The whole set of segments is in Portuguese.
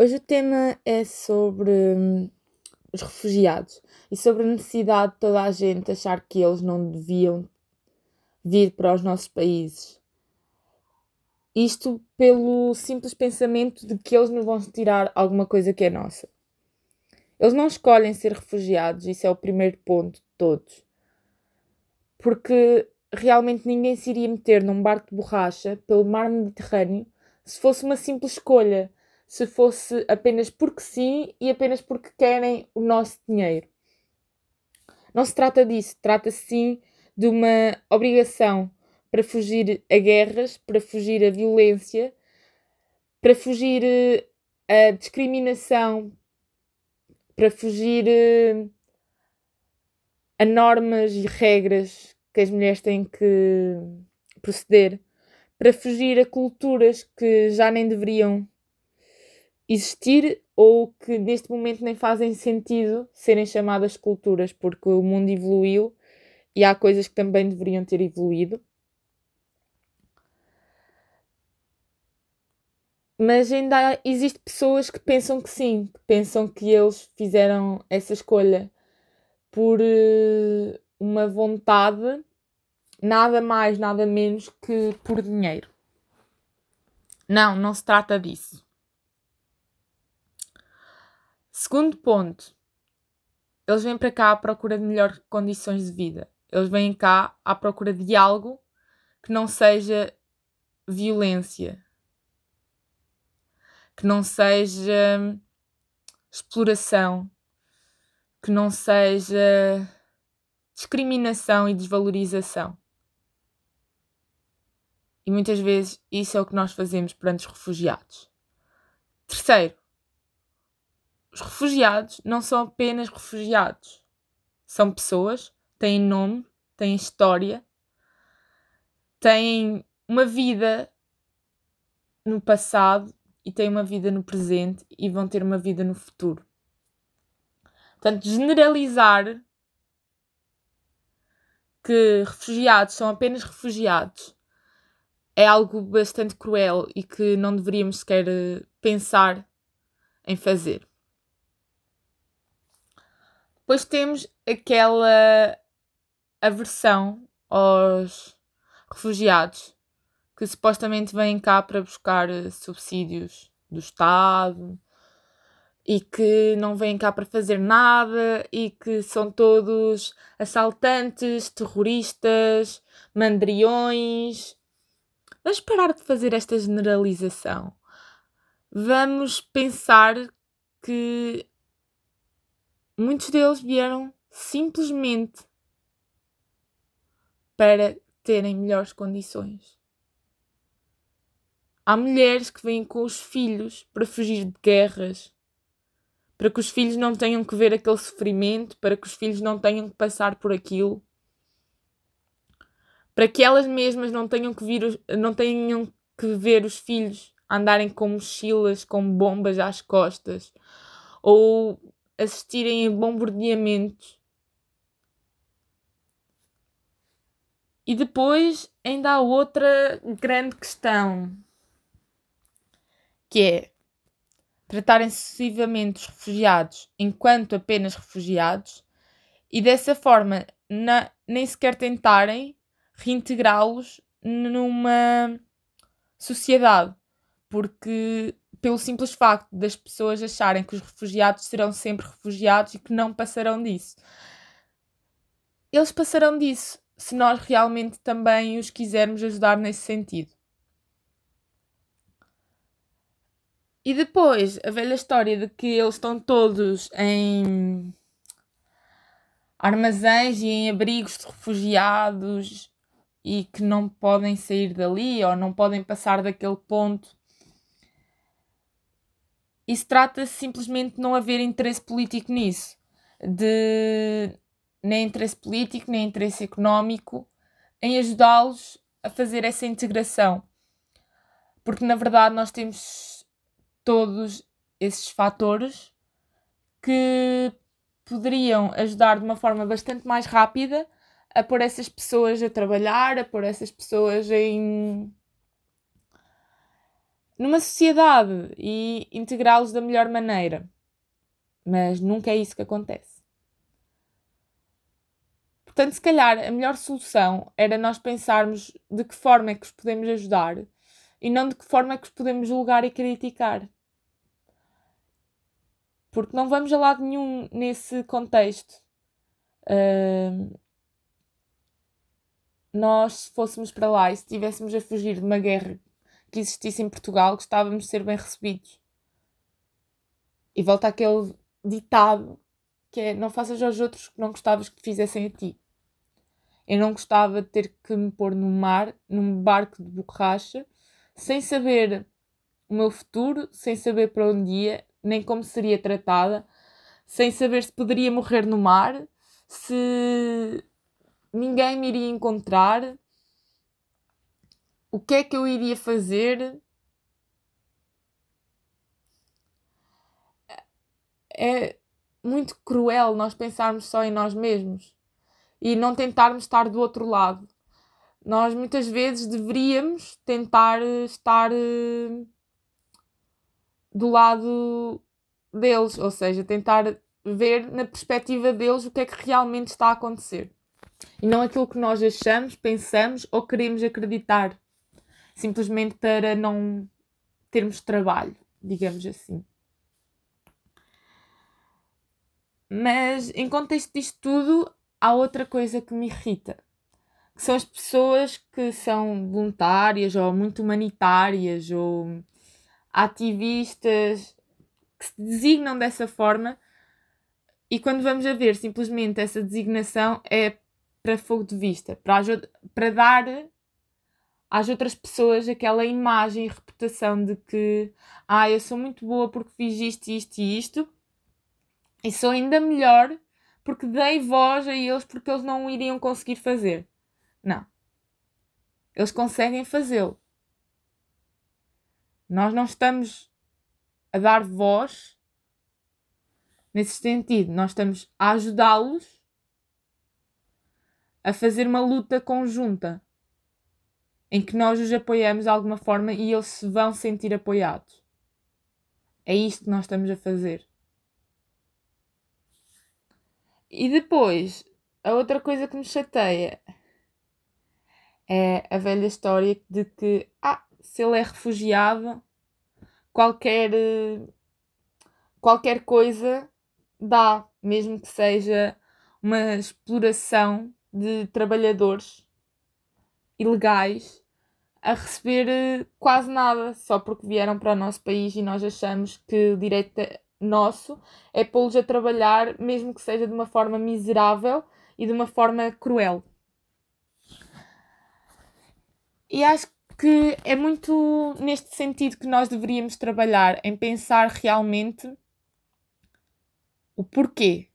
Hoje o tema é sobre hum, os refugiados e sobre a necessidade de toda a gente achar que eles não deviam vir para os nossos países. Isto pelo simples pensamento de que eles nos vão tirar alguma coisa que é nossa. Eles não escolhem ser refugiados, isso é o primeiro ponto de todos. Porque realmente ninguém se iria meter num barco de borracha pelo mar Mediterrâneo se fosse uma simples escolha se fosse apenas porque sim e apenas porque querem o nosso dinheiro. Não se trata disso, trata-se sim de uma obrigação para fugir a guerras, para fugir a violência, para fugir eh, a discriminação, para fugir eh, a normas e regras que as mulheres têm que proceder, para fugir a culturas que já nem deveriam existir ou que neste momento nem fazem sentido serem chamadas culturas, porque o mundo evoluiu e há coisas que também deveriam ter evoluído. Mas ainda existem pessoas que pensam que sim, que pensam que eles fizeram essa escolha por uh, uma vontade, nada mais, nada menos que por dinheiro. Não, não se trata disso. Segundo ponto, eles vêm para cá à procura de melhores condições de vida. Eles vêm cá à procura de algo que não seja violência, que não seja exploração, que não seja discriminação e desvalorização. E muitas vezes isso é o que nós fazemos perante os refugiados. Terceiro, os refugiados não são apenas refugiados. São pessoas, têm nome, têm história, têm uma vida no passado e têm uma vida no presente e vão ter uma vida no futuro. Portanto, generalizar que refugiados são apenas refugiados é algo bastante cruel e que não deveríamos sequer pensar em fazer. Depois temos aquela aversão aos refugiados que supostamente vêm cá para buscar eh, subsídios do Estado e que não vêm cá para fazer nada e que são todos assaltantes, terroristas, mandriões. Vamos parar de fazer esta generalização. Vamos pensar que Muitos deles vieram simplesmente para terem melhores condições. Há mulheres que vêm com os filhos para fugir de guerras, para que os filhos não tenham que ver aquele sofrimento, para que os filhos não tenham que passar por aquilo, para que elas mesmas não tenham que, vir, não tenham que ver os filhos andarem com mochilas, com bombas às costas, ou assistirem a bombardeamentos. E depois ainda há outra grande questão, que é tratarem sucessivamente os refugiados enquanto apenas refugiados e dessa forma na, nem sequer tentarem reintegrá-los numa sociedade, porque pelo simples facto das pessoas acharem que os refugiados serão sempre refugiados e que não passarão disso. Eles passarão disso se nós realmente também os quisermos ajudar nesse sentido. E depois, a velha história de que eles estão todos em armazéns e em abrigos de refugiados e que não podem sair dali ou não podem passar daquele ponto isso trata-se simplesmente de não haver interesse político nisso. De nem interesse político, nem interesse económico em ajudá-los a fazer essa integração. Porque na verdade nós temos todos esses fatores que poderiam ajudar de uma forma bastante mais rápida a pôr essas pessoas a trabalhar, a pôr essas pessoas em numa sociedade e integrá-los da melhor maneira. Mas nunca é isso que acontece. Portanto, se calhar a melhor solução era nós pensarmos de que forma é que os podemos ajudar e não de que forma é que os podemos julgar e criticar. Porque não vamos a lado nenhum nesse contexto. Uh, nós, se fôssemos para lá e se estivéssemos a fugir de uma guerra que existisse em Portugal, gostávamos de ser bem recebidos. E volta aquele ditado que é: não faças aos outros que não gostavas que fizessem a ti. Eu não gostava de ter que me pôr no mar, num barco de borracha, sem saber o meu futuro, sem saber para onde ia, nem como seria tratada, sem saber se poderia morrer no mar, se ninguém me iria encontrar, o que é que eu iria fazer? É muito cruel nós pensarmos só em nós mesmos e não tentarmos estar do outro lado. Nós muitas vezes deveríamos tentar estar eh, do lado deles, ou seja, tentar ver na perspectiva deles o que é que realmente está a acontecer e não aquilo que nós achamos, pensamos ou queremos acreditar, simplesmente para não termos trabalho, digamos assim. Mas em contexto disto tudo, há outra coisa que me irrita, que são as pessoas que são voluntárias ou muito humanitárias ou ativistas que se designam dessa forma e quando vamos a ver simplesmente essa designação é para fogo de vista, para, para dar às outras pessoas aquela imagem e reputação de que ah, eu sou muito boa porque fiz isto, isto e isto, e sou ainda melhor porque dei voz a eles porque eles não iriam conseguir fazer. Não. Eles conseguem fazê-lo. Nós não estamos a dar voz nesse sentido, nós estamos a ajudá-los a fazer uma luta conjunta em que nós os apoiamos de alguma forma e eles se vão sentir apoiados. É isto que nós estamos a fazer. E depois, a outra coisa que me chateia é a velha história de que, ah, se ele é refugiado, qualquer, qualquer coisa dá, mesmo que seja uma exploração de trabalhadores ilegais a receber eh, quase nada só porque vieram para o nosso país e nós achamos que o direito nosso é pô-los a trabalhar, mesmo que seja de uma forma miserável e de uma forma cruel. E acho que é muito neste sentido que nós deveríamos trabalhar, em pensar realmente o porquê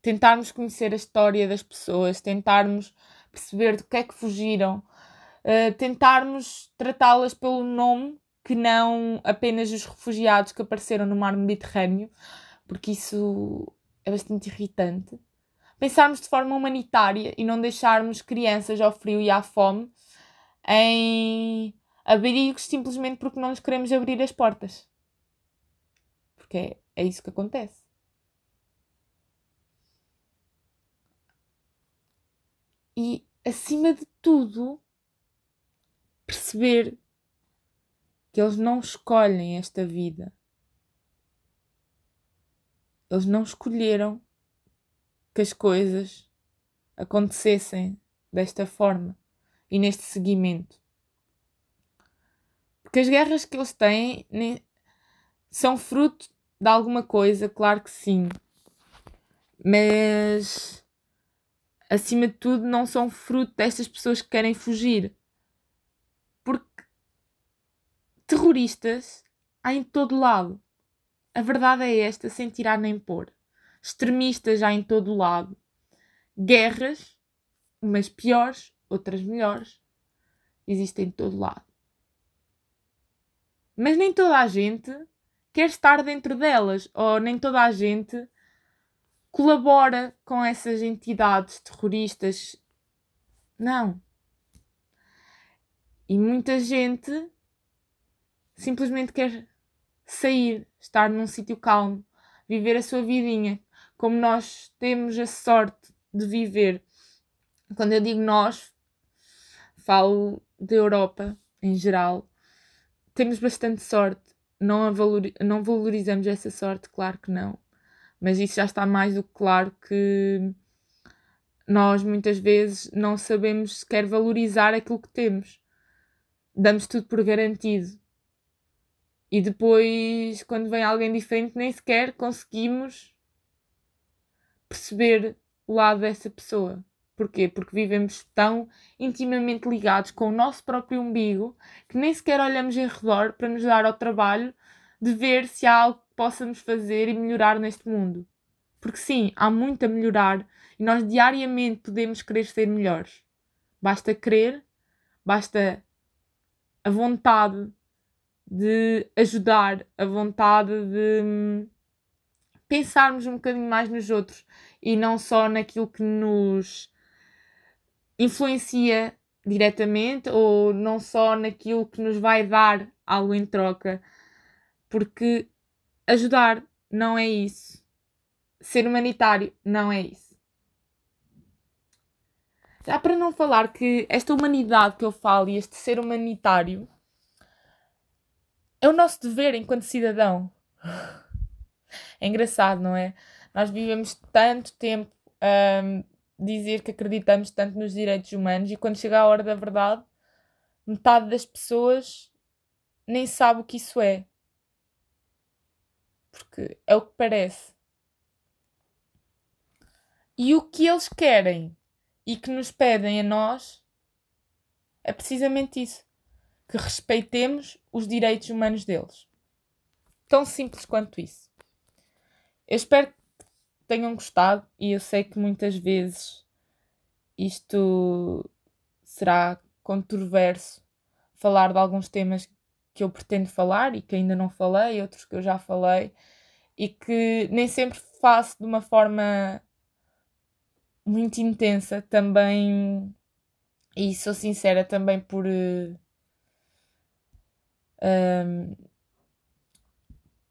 tentarmos conhecer a história das pessoas, tentarmos perceber do que é que fugiram, uh, tentarmos tratá-las pelo nome que não apenas os refugiados que apareceram no mar Mediterrâneo, porque isso é bastante irritante. Pensarmos de forma humanitária e não deixarmos crianças ao frio e à fome em abrigos simplesmente porque não lhes queremos abrir as portas. Porque é, é isso que acontece. e, acima de tudo, perceber que eles não escolhem esta vida. Eles não escolheram que as coisas acontecessem desta forma e neste seguimento. Porque as guerras que eles têm são fruto de alguma coisa, claro que sim. Mas acima de tudo, não são fruto destas pessoas que querem fugir. Porque terroristas há em todo lado. A verdade é esta, sem tirar nem pôr. Extremistas há em todo lado. Guerras, umas piores, outras melhores, existem em todo lado. Mas nem toda a gente quer estar dentro delas, ou nem toda a gente colabora com essas entidades terroristas. Não. E muita gente simplesmente quer sair, estar num sítio calmo, viver a sua vidinha, como nós temos a sorte de viver. Quando eu digo nós, falo da Europa em geral, temos bastante sorte. Não, valori não valorizamos essa sorte, claro que não. Mas isso já está mais do que claro que nós muitas vezes não sabemos sequer valorizar aquilo que temos. Damos tudo por garantido. E depois, quando vem alguém diferente, nem sequer conseguimos perceber o lado dessa pessoa. Porquê? Porque vivemos tão intimamente ligados com o nosso próprio umbigo que nem sequer olhamos em redor para nos dar ao trabalho de ver se há algo que possamos fazer e melhorar neste mundo. Porque sim, há muito a melhorar e nós diariamente podemos querer ser melhores. Basta querer, basta a vontade de ajudar, a vontade de hum, pensarmos um bocadinho mais nos outros e não só naquilo que nos influencia diretamente ou não só naquilo que nos vai dar algo em troca, porque ajudar não é isso. Ser humanitário não é isso. Já para não falar que esta humanidade que eu falo e este ser humanitário é o nosso dever enquanto cidadão. É engraçado, não é? Nós vivemos tanto tempo a um, dizer que acreditamos tanto nos direitos humanos e quando chega a hora da verdade, metade das pessoas nem sabe o que isso é. Porque é o que parece. E o que eles querem e que nos pedem a nós é precisamente isso: que respeitemos os direitos humanos deles. Tão simples quanto isso. Eu espero que tenham gostado e eu sei que muitas vezes isto será controverso falar de alguns temas que eu pretendo falar e que ainda não falei, outros que eu já falei e que nem sempre faço de uma forma muito intensa também e sou sincera também por uh, um,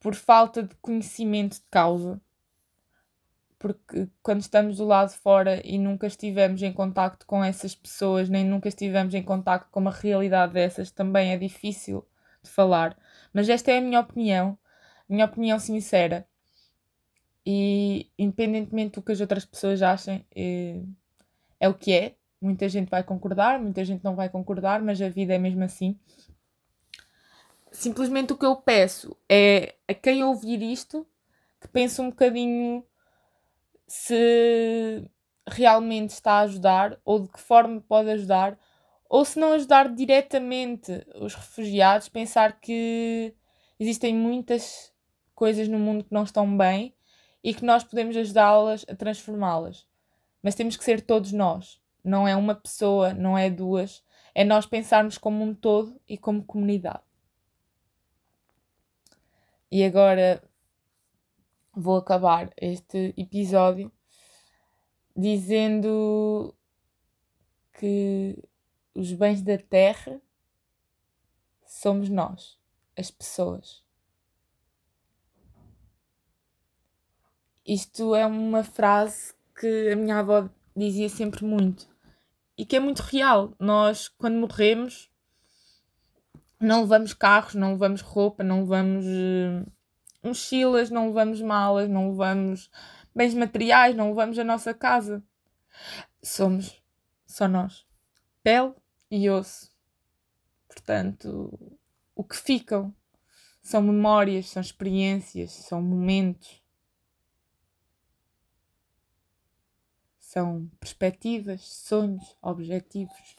por falta de conhecimento de causa porque quando estamos do lado de fora e nunca estivemos em contacto com essas pessoas, nem nunca estivemos em contacto com uma realidade dessas, também é difícil de falar. Mas esta é a minha opinião, minha opinião sincera. E independentemente do que as outras pessoas achem, é, é o que é. Muita gente vai concordar, muita gente não vai concordar, mas a vida é mesmo assim. Simplesmente o que eu peço é a quem ouvir isto que pense um bocadinho se realmente está a ajudar ou de que forma pode ajudar, ou se não ajudar diretamente os refugiados, pensar que existem muitas coisas no mundo que não estão bem e que nós podemos ajudá-las a transformá-las. Mas temos que ser todos nós, não é uma pessoa, não é duas, é nós pensarmos como um todo e como comunidade. E agora vou acabar este episódio dizendo que os bens da terra somos nós, as pessoas. Isto é uma frase que a minha avó dizia sempre muito e que é muito real. Nós, quando morremos, não levamos carros, não levamos roupa, não levamos uh, mochilas, não levamos malas, não levamos bens materiais, não levamos a nossa casa. Somos só nós. Pele e osso. Portanto, o que ficam são memórias, são experiências, são momentos. São perspectivas, sonhos, objetivos.